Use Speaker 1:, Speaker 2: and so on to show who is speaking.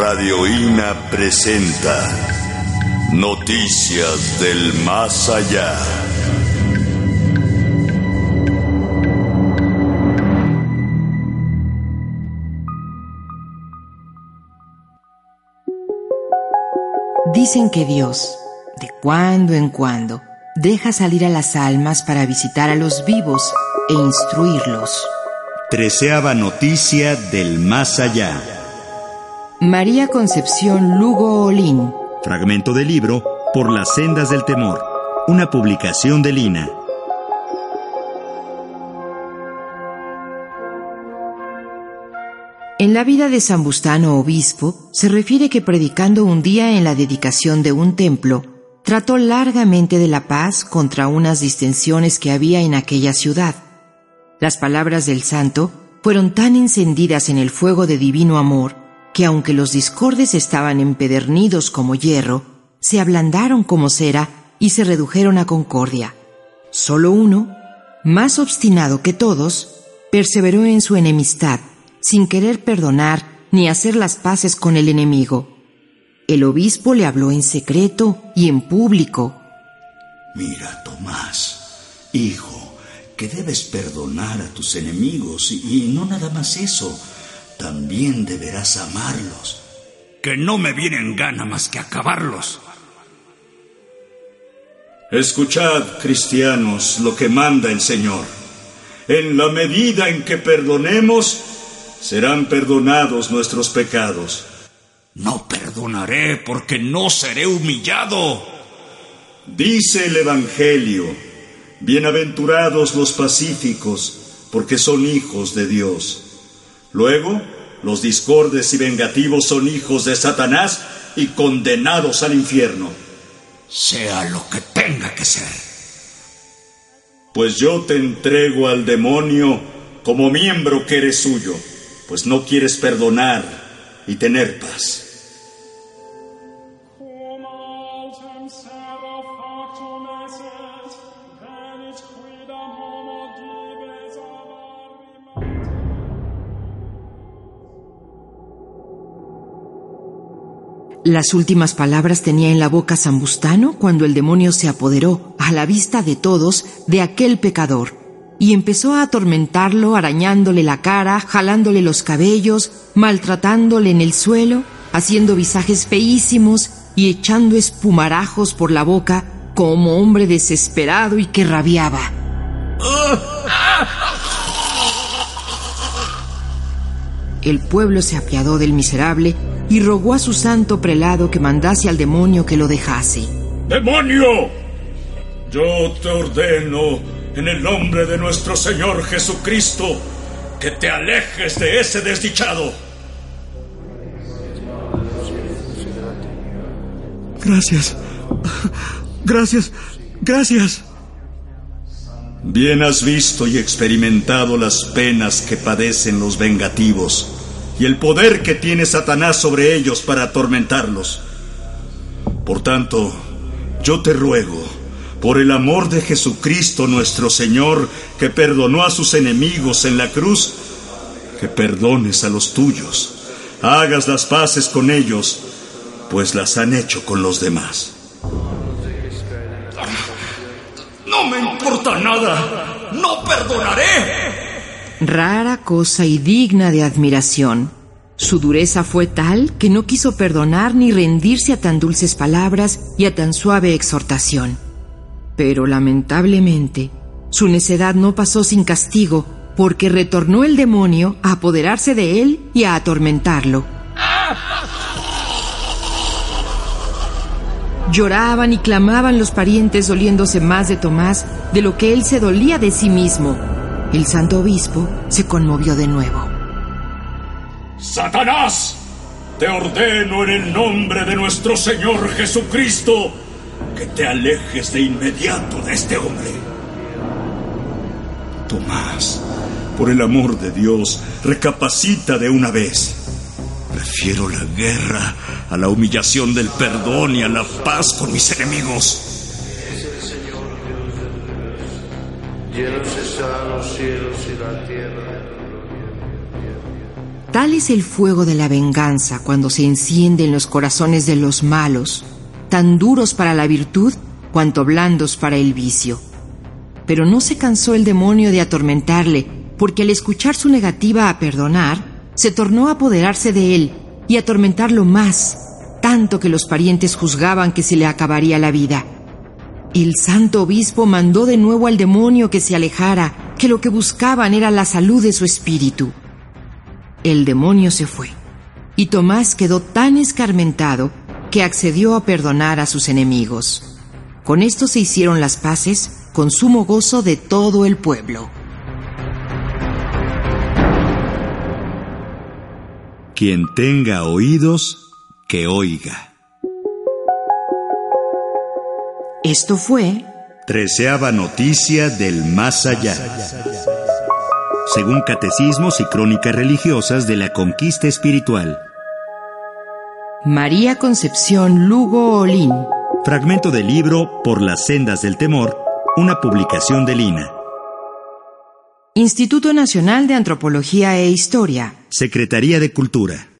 Speaker 1: Radio INA presenta Noticias del Más Allá.
Speaker 2: Dicen que Dios, de cuando en cuando, deja salir a las almas para visitar a los vivos e instruirlos.
Speaker 3: Treceava noticia del más allá.
Speaker 2: María Concepción Lugo Olín.
Speaker 3: Fragmento del libro Por las sendas del temor. Una publicación de Lina.
Speaker 2: En la vida de San Bustano, obispo, se refiere que predicando un día en la dedicación de un templo, trató largamente de la paz contra unas distensiones que había en aquella ciudad. Las palabras del santo fueron tan encendidas en el fuego de divino amor que aunque los discordes estaban empedernidos como hierro, se ablandaron como cera y se redujeron a concordia. Solo uno, más obstinado que todos, perseveró en su enemistad sin querer perdonar ni hacer las paces con el enemigo. El obispo le habló en secreto y en público.
Speaker 4: Mira, Tomás, hijo, que debes perdonar a tus enemigos y, no nada más eso, también deberás amarlos.
Speaker 5: Que no me viene en gana más que acabarlos.
Speaker 6: Escuchad, cristianos, lo que manda el Señor. En la medida en que perdonemos, serán perdonados nuestros pecados.
Speaker 5: No perdonaré porque no seré humillado.
Speaker 6: Dice el Evangelio, bienaventurados los pacíficos, porque son hijos de Dios. Luego, los discordes y vengativos son hijos de Satanás y condenados al infierno.
Speaker 5: Sea lo que tenga que ser.
Speaker 6: Pues yo te entrego al demonio como miembro que eres suyo pues no quieres perdonar y tener paz.
Speaker 2: Las últimas palabras tenía en la boca Zambustano cuando el demonio se apoderó, a la vista de todos, de aquel pecador y empezó a atormentarlo arañándole la cara, jalándole los cabellos, maltratándole en el suelo, haciendo visajes feísimos y echando espumarajos por la boca como hombre desesperado y que rabiaba. El pueblo se apiadó del miserable y rogó a su santo prelado que mandase al demonio que lo dejase.
Speaker 6: ¡Demonio! Yo te ordeno en el nombre de nuestro Señor Jesucristo, que te alejes de ese desdichado.
Speaker 7: Gracias. Gracias. Gracias.
Speaker 6: Bien has visto y experimentado las penas que padecen los vengativos y el poder que tiene Satanás sobre ellos para atormentarlos. Por tanto, yo te ruego, por el amor de Jesucristo nuestro Señor, que perdonó a sus enemigos en la cruz, que perdones a los tuyos, hagas las paces con ellos, pues las han hecho con los demás.
Speaker 5: No me importa nada, no perdonaré.
Speaker 2: Rara cosa y digna de admiración. Su dureza fue tal que no quiso perdonar ni rendirse a tan dulces palabras y a tan suave exhortación. Pero lamentablemente, su necedad no pasó sin castigo, porque retornó el demonio a apoderarse de él y a atormentarlo. Lloraban y clamaban los parientes doliéndose más de Tomás de lo que él se dolía de sí mismo. El santo obispo se conmovió de nuevo.
Speaker 5: Satanás, te ordeno en el nombre de nuestro Señor Jesucristo que te alejes de inmediato de este hombre.
Speaker 6: Tomás, por el amor de Dios, recapacita de una vez. Prefiero la guerra a la humillación del perdón y a la paz con mis enemigos.
Speaker 2: Tal es el fuego de la venganza cuando se enciende en los corazones de los malos, tan duros para la virtud cuanto blandos para el vicio. Pero no se cansó el demonio de atormentarle, porque al escuchar su negativa a perdonar, se tornó a apoderarse de él y atormentarlo más, tanto que los parientes juzgaban que se le acabaría la vida. El santo obispo mandó de nuevo al demonio que se alejara, que lo que buscaban era la salud de su espíritu. El demonio se fue, y Tomás quedó tan escarmentado que accedió a perdonar a sus enemigos. Con esto se hicieron las paces con sumo gozo de todo el pueblo.
Speaker 3: Quien tenga oídos, que oiga.
Speaker 2: Esto fue
Speaker 3: Treceava noticia del más allá. Según catecismos y crónicas religiosas de la conquista espiritual.
Speaker 2: María Concepción Lugo Olín.
Speaker 3: Fragmento del libro Por las sendas del temor, una publicación de Lina.
Speaker 2: Instituto Nacional de Antropología e Historia.
Speaker 3: Secretaría de Cultura.